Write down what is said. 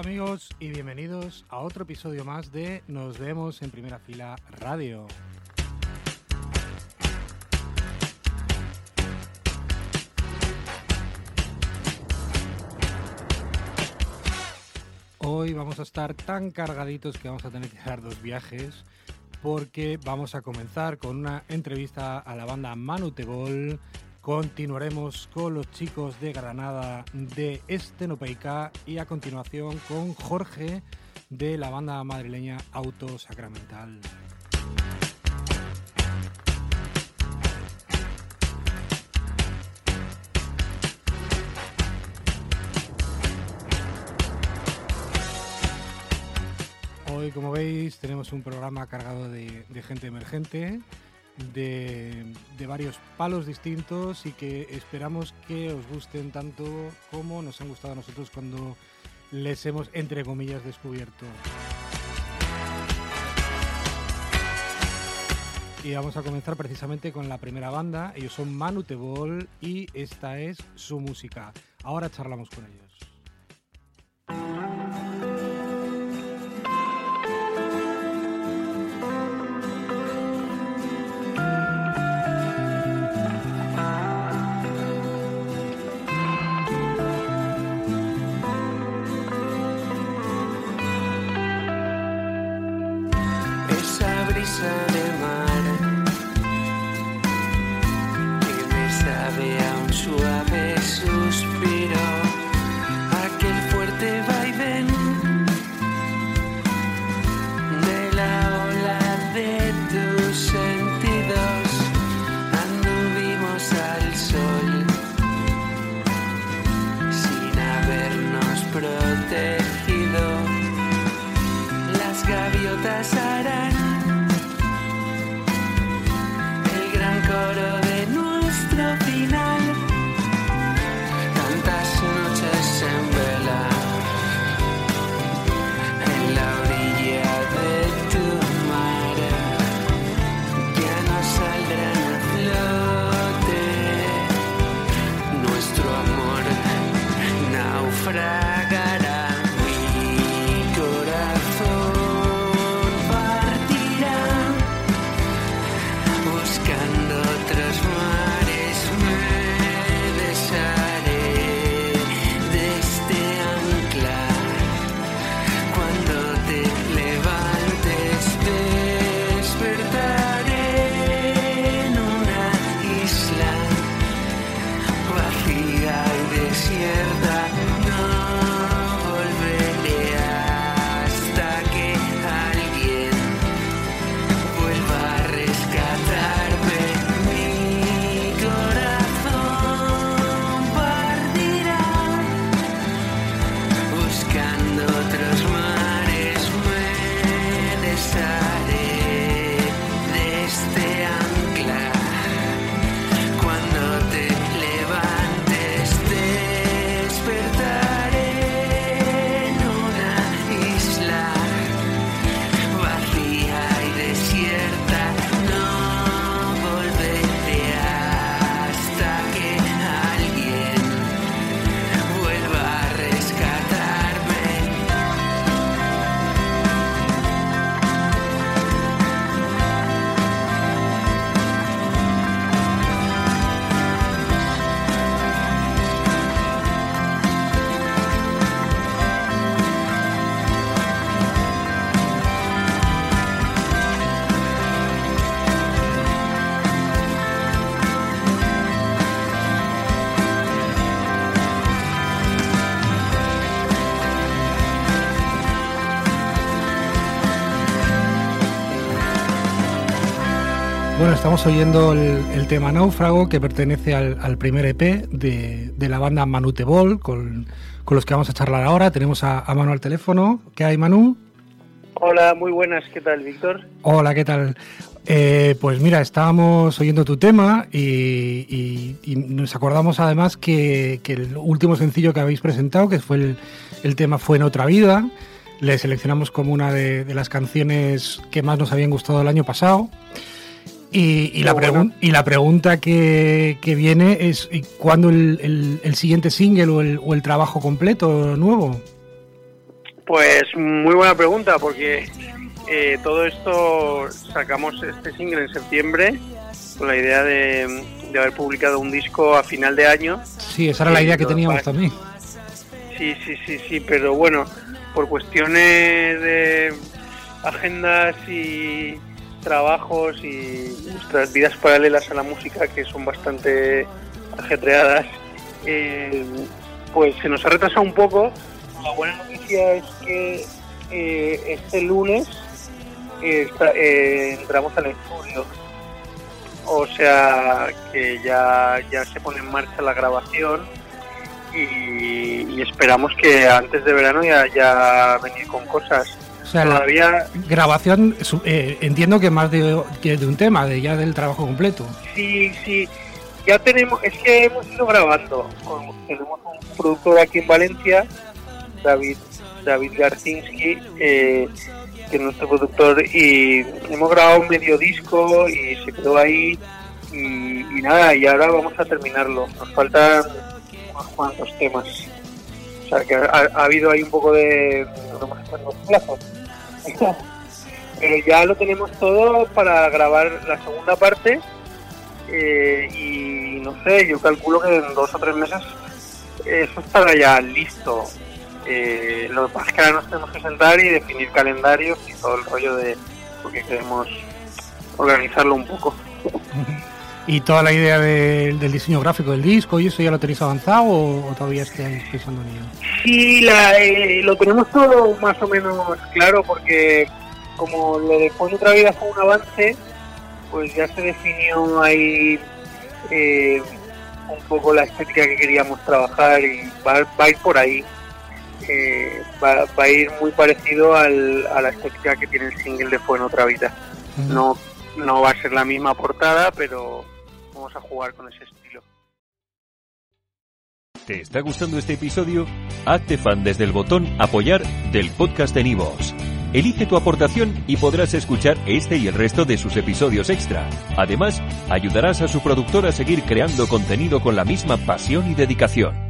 Amigos y bienvenidos a otro episodio más de Nos vemos en primera fila radio. Hoy vamos a estar tan cargaditos que vamos a tener que dar dos viajes porque vamos a comenzar con una entrevista a la banda Manutebol. Continuaremos con los chicos de Granada de Estenopeica y a continuación con Jorge de la banda madrileña Auto Sacramental. Hoy, como veis, tenemos un programa cargado de, de gente emergente, de, varios palos distintos y que esperamos que os gusten tanto como nos han gustado a nosotros cuando les hemos, entre comillas, descubierto. Y vamos a comenzar precisamente con la primera banda. Ellos son Manutebol y esta es su música. Ahora charlamos con ellos. Brisa de mar. Que me sabe a un suave suspiro, aquel fuerte vaivén de la ola de tus sentidos, anduvimos al sol sin habernos protegido. Las gaviotas estamos oyendo el, tema Náufrago, que pertenece al, primer EP de, la banda Manute Ball, con, los que vamos a charlar ahora. Tenemos a, Manu al teléfono. ¿Qué hay, Manu? Hola, muy buenas. ¿Qué tal, Víctor? Hola, ¿qué tal? Eh, pues mira, estábamos oyendo tu tema y, nos acordamos además que, el último sencillo que habéis presentado, que fue el, el tema Fue en otra vida, le seleccionamos como una de, las canciones que más nos habían gustado el año pasado. Y, la, y la pregunta que, viene es ¿cuándo el, siguiente single o el, trabajo completo nuevo? Pues muy buena pregunta porque eh, todo esto sacamos este single en septiembre con la idea de, haber publicado un disco a final de año. Sí, esa era la idea que teníamos también. Sí, sí, sí, sí, pero bueno, por cuestiones de agendas y trabajos y nuestras vidas paralelas a la música que son bastante ajetreadas, eh, pues se nos ha retrasado un poco. La buena noticia es que eh, este lunes eh, entramos al estudio, o sea que ya, ya se pone en marcha la grabación y, esperamos que antes de verano ya, ya venir con cosas. O sea, Todavía... grabación, eh, entiendo que más de, que de un tema, de ya del trabajo completo. Sí, sí. Ya tenemos, es que hemos ido grabando. tenemos un productor aquí en Valencia, David David Garcinski, eh, que es nuestro productor, y hemos grabado un medio disco y se quedó ahí. Y, y nada, y ahora vamos a terminarlo. Nos faltan cuantos temas. O sea, que ha, habido ahí un poco de... los plazos. Pero ya lo tenemos todo para grabar la segunda parte eh, y no sé, yo calculo que en dos o tres meses eso estará ya listo. Eh, lo que pasa es que ahora nos tenemos que sentar y definir calendarios y todo el rollo de porque queremos organizarlo un poco. ¿Y toda la idea del diseño gráfico del disco y eso ya lo tenéis avanzado o, todavía estáis pensando en ello? Sí, eh, lo tenemos todo más o menos claro porque como lo de Pon otra vida fue un avance, pues ya se definió ahí eh, un poco la estética que queríamos trabajar y va, a ir por ahí. Eh, va, a ir muy parecido al, a la estética que tiene el single de Fue en otra vida. No no va a ser la misma portada, pero vamos a jugar con ese estilo. ¿Te está gustando este episodio? Hazte fan desde el botón Apoyar del podcast de Nivos. Elige tu aportación y podrás escuchar este y el resto de sus episodios extra. Además, ayudarás a su productor a seguir creando contenido con la misma pasión y dedicación.